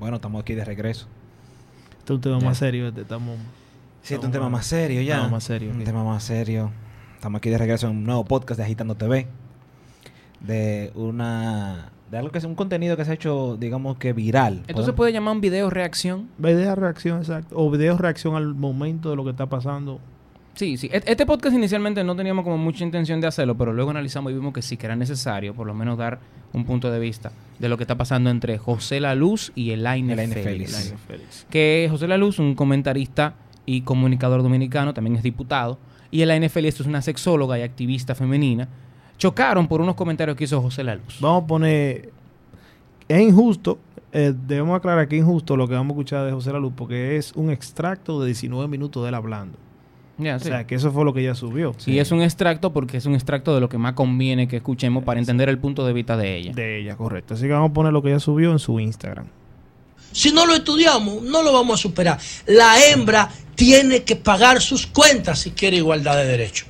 Bueno, estamos aquí de regreso. Este es un tema Ya. más serio. Este, estamos, Sí, este es un tema más- serio ya. más serios Un aquí. tema más serio. Estamos aquí de regreso en un nuevo podcast de Agitando TV. De una... De algo que es un contenido que se ha hecho, digamos que viral. Esto se puede llamar un video reacción. Video reacción, exacto. O video reacción al momento de lo que está pasando. Sí, sí. Et- Este podcast inicialmente no teníamos como mucha intención de hacerlo, pero luego analizamos y vimos que sí que era necesario, por lo menos dar un punto de vista de lo que está pasando entre José La Luz y Elaine Elaine Félix. Félix. Elaine Félix. Que José La Luz, un comentarista y comunicador dominicano, también es diputado, y Elaine Félix es una sexóloga y activista femenina, chocaron por unos comentarios que hizo José La Luz. Vamos a poner. Es injusto. eh, debemos aclarar que es injusto lo que vamos a escuchar de José La Luz porque es un extracto de 19 minutos de él hablando. O sí. sea, que eso fue lo que ella subió. Y es un extracto porque es un extracto de lo que más conviene que escuchemos para entender el punto de vista de ella. De ella, correcto. Así que vamos a poner lo que ella subió en su Instagram. Si no lo estudiamos, no lo vamos a superar. La hembra tiene que pagar sus cuentas si quiere igualdad de derechos.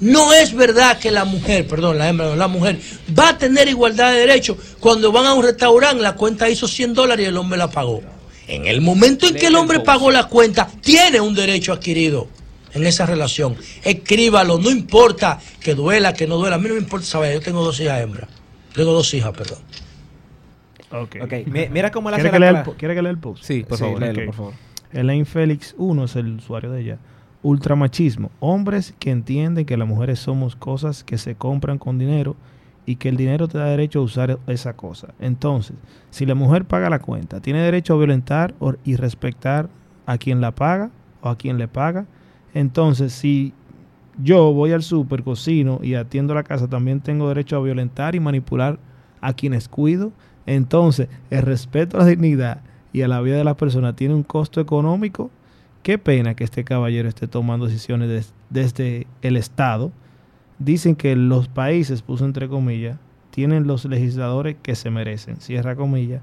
No es verdad que la mujer, perdón, la hembra, no, la mujer va a tener igualdad de derechos cuando van a un restaurante, la cuenta hizo 100 dólares y el hombre la pagó. En el momento en que el hombre pagó la cuenta, tiene un derecho adquirido en esa relación. Escríbalo, no importa que duela, que no duela. A mí no me importa saber, yo tengo dos hijas hembras. Tengo dos hijas, perdón. Ok. Ok, mi- mira cómo la ¿Quiere hace que, lea el, ¿Quiere que lea el post? Sí, por Sí, favor. léelo, por favor. Elaine Félix 1 es el usuario de ella. Ultramachismo. Hombres que entienden que las mujeres somos cosas que se compran con dinero y que el dinero te da derecho a usar esa cosa. Entonces, si la mujer paga la cuenta, tiene derecho a violentar o- y respetar a quien la paga o a quien le paga. Entonces, si yo voy al súper, cocino y atiendo la casa, también tengo derecho a violentar y manipular a quienes cuido. Entonces, el respeto a la dignidad y a la vida de las personas tiene un costo económico. Qué pena que este caballero esté tomando decisiones des- desde el Estado. Dicen que los países, puso entre comillas, tienen los legisladores que se merecen, cierra comillas.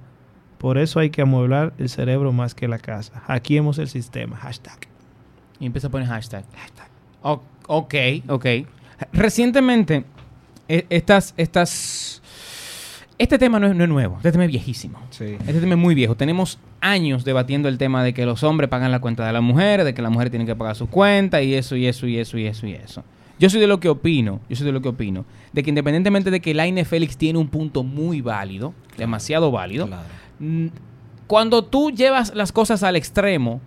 Por eso hay que amueblar el cerebro más que la casa. Hackeemos el sistema. Hashtag. Y empieza a poner hashtag. O- ok, ok. Recientemente, e- estas, estas... Este tema no es, no es nuevo, este tema es viejísimo. Sí. Este tema es muy viejo. Tenemos años debatiendo el tema de que los hombres pagan la cuenta de las mujeres, de que las mujeres tienen que pagar su cuenta y eso, y eso, y eso, y eso, y eso. Yo soy de lo que opino, yo soy de lo que opino, de que independientemente de que Laine Félix tiene un punto muy válido, demasiado válido, Claro. Cuando tú llevas las cosas al extremo,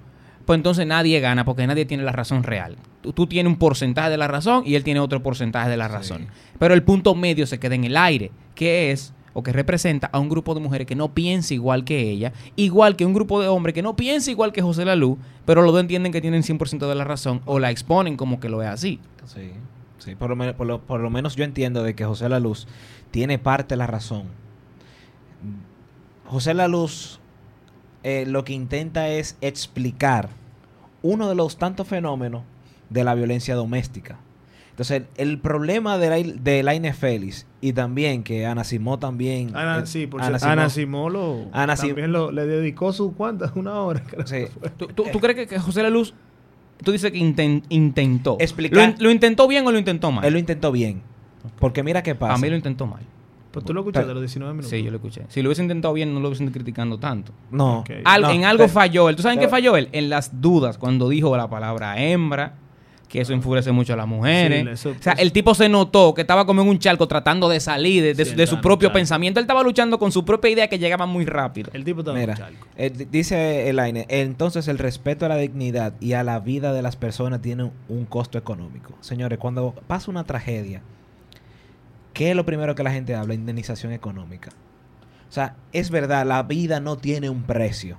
pues entonces nadie gana porque nadie tiene la razón real. Tú, tú tienes un porcentaje de la razón y él tiene otro porcentaje de la razón. Pero el punto medio se queda en el aire, que es o que representa a un grupo de mujeres que no piensa igual que ella, igual que un grupo de hombres que no piensa igual que José Lalú, pero los dos entienden que tienen 100% de la razón o la exponen como que lo es así. Sí, sí, por lo, men- por, lo, por lo menos yo entiendo de que José La Luz tiene parte de la razón. José La Luz eh, lo que intenta es explicar uno de los tantos fenómenos de la violencia doméstica. Entonces, el, el problema de, la, de Laine Félix y también que Ana Simó también... Ana, eh, sí, por Ana Simó- Simolo Ana Sim- también lo- le dedicó su cuántas, una hora. creo Sí. que fue. ¿Tú, tú- tú crees que, que José Laluz, tú dices que inten- intentó? Explicar- ¿Lo, in- lo intentó bien o lo intentó mal? Él lo intentó bien. Porque mira qué pasa. A mí lo intentó mal. Pues tú lo escuchaste Pero- los 19 minutos. Sí, yo lo escuché. Si lo hubiese intentado bien, no lo hubiesen criticando tanto. No. Ok. Al- no, en algo pero- falló él. ¿Tú sabes en qué falló él? En las dudas, cuando dijo la palabra hembra, que eso enfurece mucho a las mujeres. Sí, eso- o sea, el tipo se notó que estaba como en un charco tratando de salir de, de Sí, su- de su claro, propio claro. pensamiento. Él estaba luchando con su propia idea que llegaba muy rápido. El tipo estaba en Mira, un charco. eh, di- dice Elaine, entonces el respeto a la dignidad y a la vida de las personas tiene un costo económico. Señores, cuando pasa una tragedia, ¿qué es lo primero que la gente habla? Indemnización económica. O sea, es verdad, la vida no tiene un precio,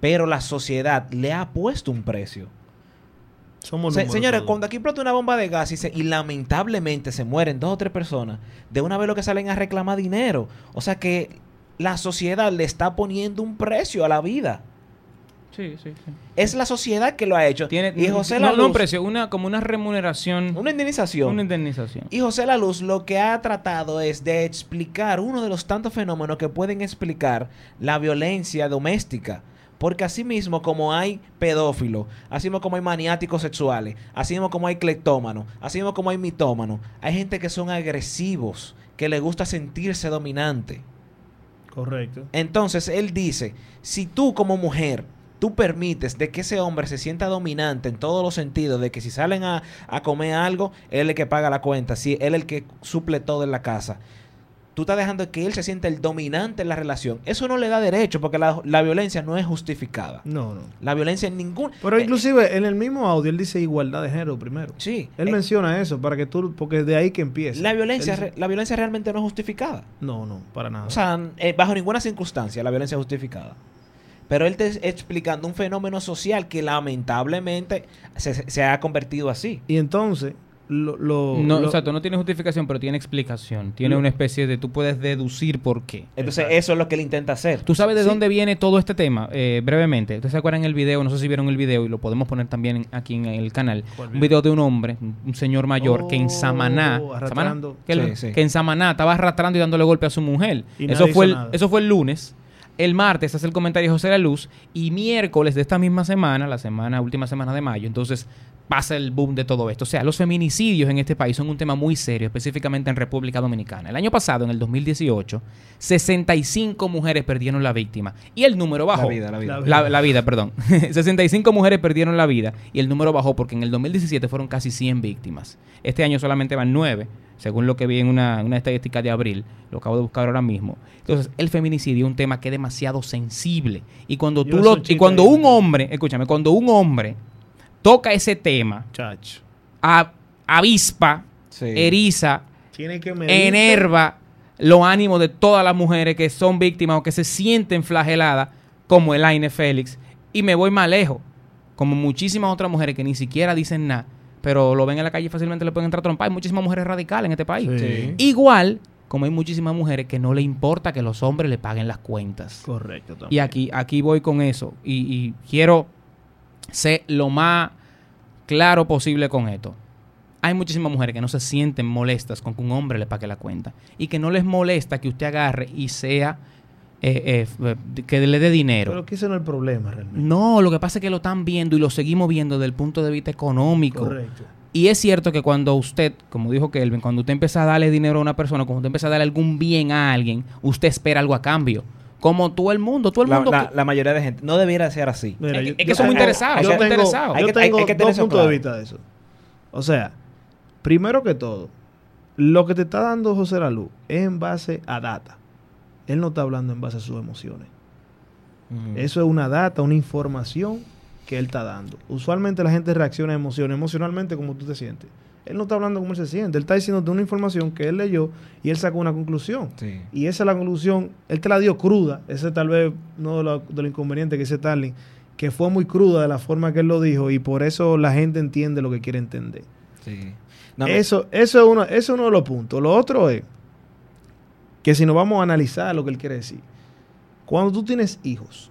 pero la sociedad le ha puesto un precio. Somos Se- señores, todos. cuando aquí explota una bomba de gas y, se- y lamentablemente se mueren dos o tres personas, de una vez lo que salen a reclamar dinero. O sea que la sociedad le está poniendo un precio a la vida. Sí, sí, sí. Es la sociedad que lo ha hecho. Tiene, y José no, La no Luz, un precio, una, como una remuneración, una indemnización. una indemnización. Y José La Luz lo que ha tratado es de explicar uno de los tantos fenómenos que pueden explicar la violencia doméstica. Porque así mismo como hay pedófilos, así mismo como hay maniáticos sexuales, así mismo como hay cleptómanos, así mismo como hay mitómanos, hay gente que son agresivos, que le gusta sentirse dominante. Correcto. Entonces él dice, si tú como mujer, tú permites de que ese hombre se sienta dominante en todos los sentidos, de que si salen a, a comer algo, él es el que paga la cuenta, si él es el que suple todo en la casa. Tú estás dejando que él se sienta el dominante en la relación. Eso no le da derecho porque la, la violencia no es justificada. No, no. La violencia en ningún... Pero eh, inclusive en el mismo audio él dice igualdad de género primero. sí. Él eh, menciona eso para que tú, porque de ahí que empieza. la, violencia, Él- re- la violencia realmente no es justificada. No, no, para nada. O sea, eh, bajo ninguna circunstancia la violencia es justificada. Pero él te está explicando un fenómeno social que lamentablemente se, se ha convertido así. y entonces, lo, lo- No, lo- exacto, no tiene justificación, pero tiene explicación. Tiene Lo- una especie de... Tú puedes deducir por qué. Entonces, Exacto. eso es lo que él intenta hacer. ¿Tú sabes de Sí. dónde viene todo este tema? Eh, brevemente. ¿Ustedes se acuerdan el video? No sé si vieron el video y lo podemos poner también en- aquí en el canal. ¿Cuál Un video? de un hombre, un señor mayor, que en Oh, Samaná, arrastrando. Samaná, que, Sí, sí. que en Samaná estaba arrastrando y dándole golpe a su mujer. Y Eso fue, el, nada. eso fue el lunes. El martes hace el comentario José La Luz y miércoles de esta misma semana, la semana última semana de mayo, entonces pasa el boom de todo esto. O sea, los feminicidios en este país son un tema muy serio, específicamente en República Dominicana. El año pasado, en el 2018, 65 mujeres perdieron la víctima y el número bajó. La vida, la vida. La vida, perdón. 65 mujeres perdieron la vida y el número bajó porque en el 2017 fueron casi 100 víctimas. Este año solamente van 9, según lo que vi en una, una estadística de abril. Lo acabo de buscar ahora mismo. Entonces, el feminicidio es un tema que es demasiado sensible. Y cuando Yo tú lo, y cuando un hombre, escúchame, cuando un hombre toca ese tema, Chacho. a- avispa, Sí. eriza, Tiene que enerva los ánimos de todas las mujeres que son víctimas o que se sienten flageladas, como Elaine Félix. Y me voy más lejos, como muchísimas otras mujeres que ni siquiera dicen nada, pero lo ven en la calle y fácilmente le pueden entrar a trompar. Hay muchísimas mujeres radicales en este país. Sí. Igual como hay muchísimas mujeres que no le importa que los hombres le paguen las cuentas. Correcto. también. Y aquí, aquí voy con eso. Y, y quiero ser lo más claro posible con esto. Hay muchísimas mujeres que no se sienten molestas con que un hombre le pague la cuenta. Y que no les molesta que usted agarre y sea. eh, eh, eh, que le dé dinero. Pero que ese no es el problema realmente. no, lo que pasa es que lo están viendo y lo seguimos viendo desde el punto de vista económico. Correcto. Y es cierto que cuando usted, como dijo Kelvin, cuando usted empieza a darle dinero a una persona, cuando usted empieza a darle algún bien a alguien, usted espera algo a cambio. Como todo el mundo, todo el La, mundo. la- que- la mayoría de gente no debiera ser así. Mira, Es que- yo- es que yo somos tengo- interesados, Yo tengo, interesados. Hay yo que- hay- tengo hay que tener dos puntos claro. de vista de eso. O sea, primero que todo, lo que te está dando José Lalu es en base a data. Él no está hablando en base a sus emociones. Eso es una data, una información que él está dando. Usualmente la gente reacciona a emociones, emocionalmente como tú te sientes. Él no está hablando como él se siente, él está diciéndote una información que él leyó y él sacó una conclusión. Sí. Y esa es la conclusión, él te la dio cruda, ese tal vez uno de los de lo inconvenientes que dice Starling, que fue muy cruda de la forma que él lo dijo y por eso la gente entiende lo que quiere entender. Sí. No, eso, eso, es uno, eso es uno de los puntos. Lo otro es que si nos vamos a analizar lo que él quiere decir, cuando tú tienes hijos,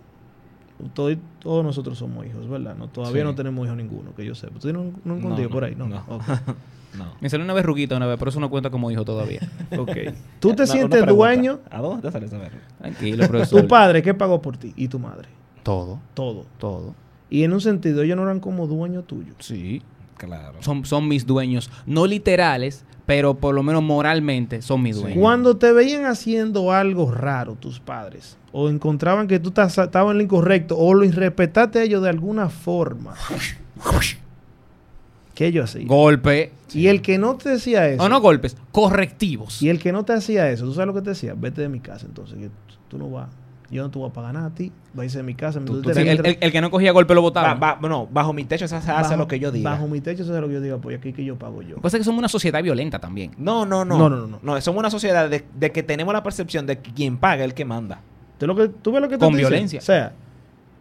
todo- todos nosotros somos hijos, ¿verdad? No, todavía Sí. no tenemos hijos ninguno, que yo sepa. ¿Tú tienes un, un No, por ahí? No. no. Me salió una verruguita una vez, pero eso no cuenta como hijo todavía. ok. ¿Tú te sientes dueño? ¿A dónde te sale esa verga? Tranquilo, profesor. Tu padre, ¿qué pagó por ti? Y tu madre. Todo, Todo. todo. Y en un sentido, ellos no eran como dueños tuyos. Sí. Claro. Son, son mis dueños. No literales, pero por lo menos moralmente son mis dueños. Cuando te veían haciendo algo raro tus padres, o encontraban que tú estás- estabas en lo incorrecto, o lo irrespetaste a ellos de alguna forma, ¿qué ellos hacían? Golpe. Y el que no te decía eso, O no golpes, correctivos. y el que no te hacía eso, ¿tú sabes lo que te decía? Vete de mi casa entonces, que tú no vas, yo no te voy a pagar nada a ti, vas a irse de mi casa. Tú- tú tú- te sí, el, entras- el- el que no cogía golpe lo Ba- botaba. ba- no, bajo mi techo se hace, hace bajo- lo que yo diga. Bajo mi techo, eso es lo que yo diga, pues aquí que yo pago yo. Pasa es que somos una sociedad violenta también. No, no, no. No, no, no, no. somos una sociedad de, de que tenemos la percepción de que quien paga es el que manda. ¿Tú, lo que, tú ves lo que te Con violencia. O sea,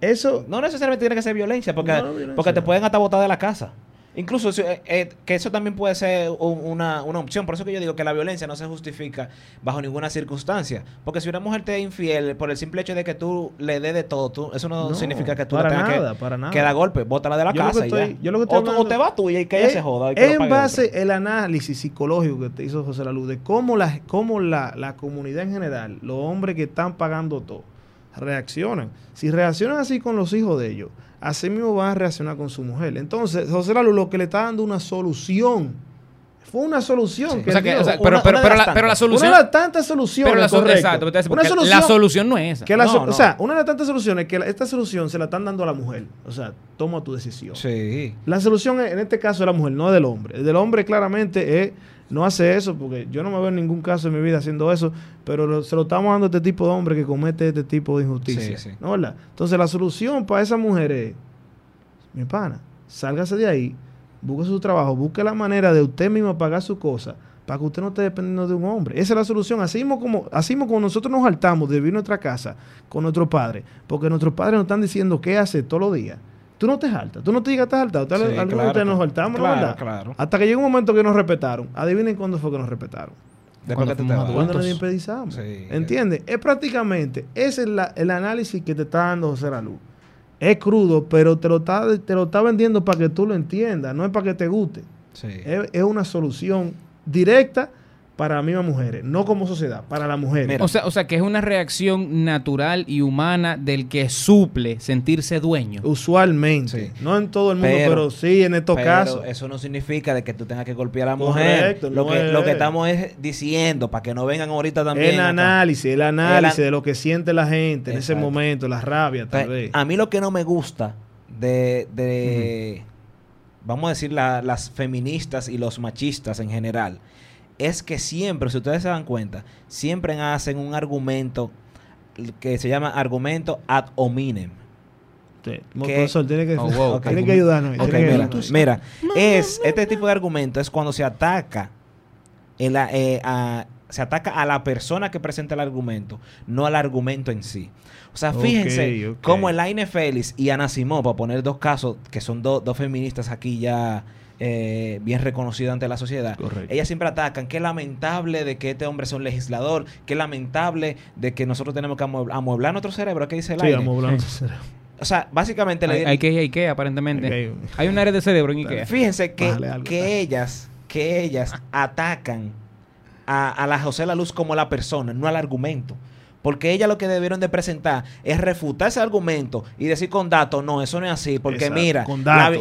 eso... No necesariamente tiene que ser violencia, porque, No, no, violencia porque te pueden hasta botar de la casa. Incluso eh, eh, que eso también puede ser un- una, una opción. Por eso que yo digo que la violencia no se justifica bajo ninguna circunstancia. Porque si una mujer te es infiel por el simple hecho de que tú le des de todo, tú, eso no, No, significa que tú para le tengas nada, que, para nada. que dar golpe. Bótala de la Yo lo casa y ya. yo lo que estoy o, tú- o hablando- te vas tuya y que ella Es- se joda. en base otro. el análisis psicológico que te hizo José Lalu de cómo la, cómo la, la comunidad en general, los hombres que están pagando todo, reaccionan. Si reaccionan así con los hijos de ellos, así mismo van a reaccionar con su mujer. Entonces, José Lalu lo que le está dando una solución Fue una solución. Sí. que O sea que, dio. o sea, Una- pero, pero, una pero la, pero la tantas. solución. una de las tantas soluciones. pero la, sol- correcto. exacto, te Una solución la solución no es esa. que la No, so- no. O sea, una de las tantas soluciones que la- esta solución se la están dando a la mujer. O sea, toma tu decisión. Sí. La solución en este caso de la mujer, no del hombre. El del hombre claramente es no hace eso, porque yo no me veo en ningún caso en mi vida haciendo eso, pero lo- se lo estamos dando a este tipo de hombre que comete este tipo de injusticia. Sí, sí. ¿No verdad? Entonces la solución para esa mujer es, mi pana, sálgase de ahí, busque su trabajo, busque la manera de usted mismo pagar su cosa para que usted no esté dependiendo de un hombre. Esa es la solución. Así mismo como, así mismo como nosotros nos saltamos de vivir en nuestra casa con nuestros padres, porque nuestros padres nos están diciendo qué hacer todos los días. Tú no te saltas, tú no te llegas a saltar. Sí, Algunos de claro, ustedes nos saltamos, ¿no Claro, verdad? claro. Hasta que llegó un momento que nos respetaron. Adivinen cuándo fue que nos respetaron. Después Cuando que te. Cuando nos impedizamos. Sí. ¿Entiendes? Es prácticamente, ese es la- el análisis que te está dando José Luz. Es crudo, pero te lo está, te lo está vendiendo para que tú lo entiendas, no es para que te guste. Sí. Es, es una solución directa para las mismas mujeres, no como sociedad, para las mujeres. Mira. O sea, o sea, que es una reacción natural y humana del que suple sentirse dueño. Usualmente, Sí. no en todo el mundo, pero, Pero- sí en estos Pero casos. eso no significa de que tú tengas que golpear a la mujer. Correcto, lo, no que, es- lo que estamos es diciendo, para que no vengan ahorita también. el acá. análisis, el análisis El an- de lo que siente la gente en ese momento, la rabia tal Entonces, vez. a mí lo que no me gusta de, de vamos a decir, la- las feministas y los machistas en general, es que siempre, si ustedes se dan cuenta, siempre hacen un argumento que se llama argumento ad hominem. Sí, que- profesor, tiene que, Oh, wow. tiene que ayudarnos. Ok, tiene que mira, ayudarnos. mira, es este tipo de argumento es cuando se ataca el, eh, a- se ataca a la persona que presenta el argumento, no al argumento en sí. O sea, fíjense ok. cómo Elaine Félix y Ana Simón, para poner dos casos que son do- dos feministas aquí ya eh, bien reconocidas ante la sociedad, Correcto. ellas siempre atacan, qué lamentable de que este hombre sea un legislador, qué lamentable de que nosotros tenemos que amuebl- amueblar nuestro cerebro, ¿qué dice Sí, Elaine? vamos hablando. O sea, básicamente le Hay, di- hay que ir a Ikea, aparentemente. Hay un área de cerebro en Ikea. Fíjense que, algo, que ellas, que ellas atacan a, a la José La Luz como la persona, no al argumento. Porque ellas lo que debieron de presentar es refutar ese argumento y decir con datos, no, eso no es así. Porque Exacto, mira,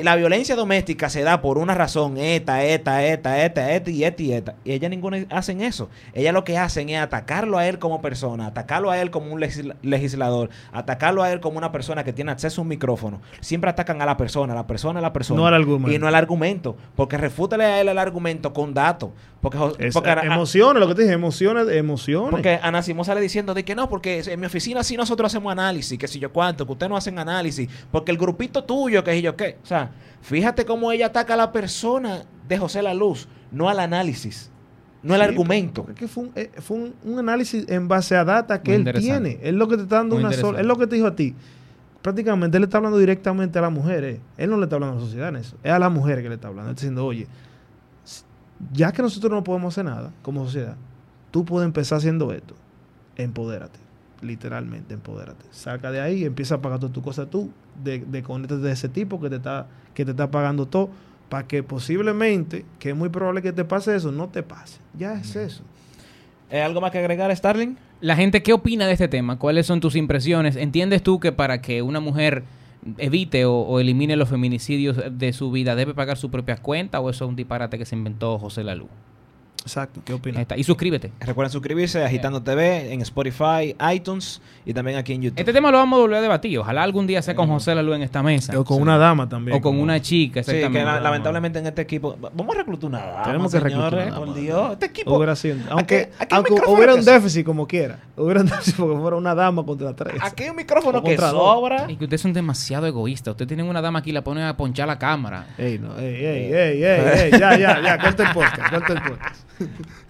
la, violencia doméstica se da por una razón, esta, esta, esta, esta, esta y esta y esta. Y ellas ninguna hacen eso. Ellas lo que hacen es atacarlo a él como persona, atacarlo a él como un legisla- legislador, atacarlo a él como una persona que tiene acceso a un micrófono. Siempre atacan a la persona, a la persona, a la persona. No al argumento. Y no al argumento. Porque refútale a él el argumento con datos. Porque, Es- emociones, lo que te dije, emociones, emociones. porque Ana Simón sale diciendo de que no, porque en mi oficina sí nosotros hacemos análisis, que si yo cuánto, que ustedes no hacen análisis, porque el grupito tuyo, que si yo qué. O sea, fíjate cómo ella ataca a la persona de José La Luz, no al análisis, no al Sí, argumento. porque Es que fue, un, eh, fue un, un análisis en base a data que Muy él tiene. Es lo que te está dando Muy una sola. Es lo que te dijo a ti. Prácticamente él le está hablando directamente a la mujer. eh. Él no le está hablando a la sociedad en eso. Es a la mujer que le está hablando. Él está diciendo, oye, ya que nosotros no podemos hacer nada como sociedad, tú puedes empezar haciendo esto. Empodérate. Literalmente, empodérate. Saca de ahí, empieza a pagar todas tus cosas tú. De, de conéctate de ese tipo que te está, que te está pagando todo. Para que posiblemente, que es muy probable que te pase eso, no te pase. Ya es eso. ¿Eh, ¿Algo más que agregar, Starling? La gente, ¿qué opina de este tema? ¿Cuáles son tus impresiones? ¿Entiendes tú que para que una mujer evite o, o elimine los feminicidios de su vida debe pagar su propia cuenta o eso es un disparate que se inventó José Lalu? Exacto. ¿Qué opinas? está. Y suscríbete. Recuerden suscribirse a Agitando TV en Spotify, iTunes y también aquí en YouTube. Este tema lo vamos a volver a debatir. Ojalá algún día sea con José Lalu en esta mesa. O con una dama también. O con como- una chica, Sí, que la- lamentablemente en este equipo. Vamos a reclutar una dama. Tenemos que reclutar señores, una Por dama. Dios. Este equipo. Hubiera sido, aunque Aquí- aquí un aunque micrófono hubiera un déficit como quiera. Hubiera un déficit porque fuera una dama contra tres. Aquí hay un micrófono que contra dos. sobra. Y que ustedes son demasiado egoístas. Ustedes tienen una dama aquí y la ponen a ponchar la cámara. Ey, no, ey, ey, ey, ey, ey, ya, ya, ya, corta el podcast, corta el podcast. Mm-hmm.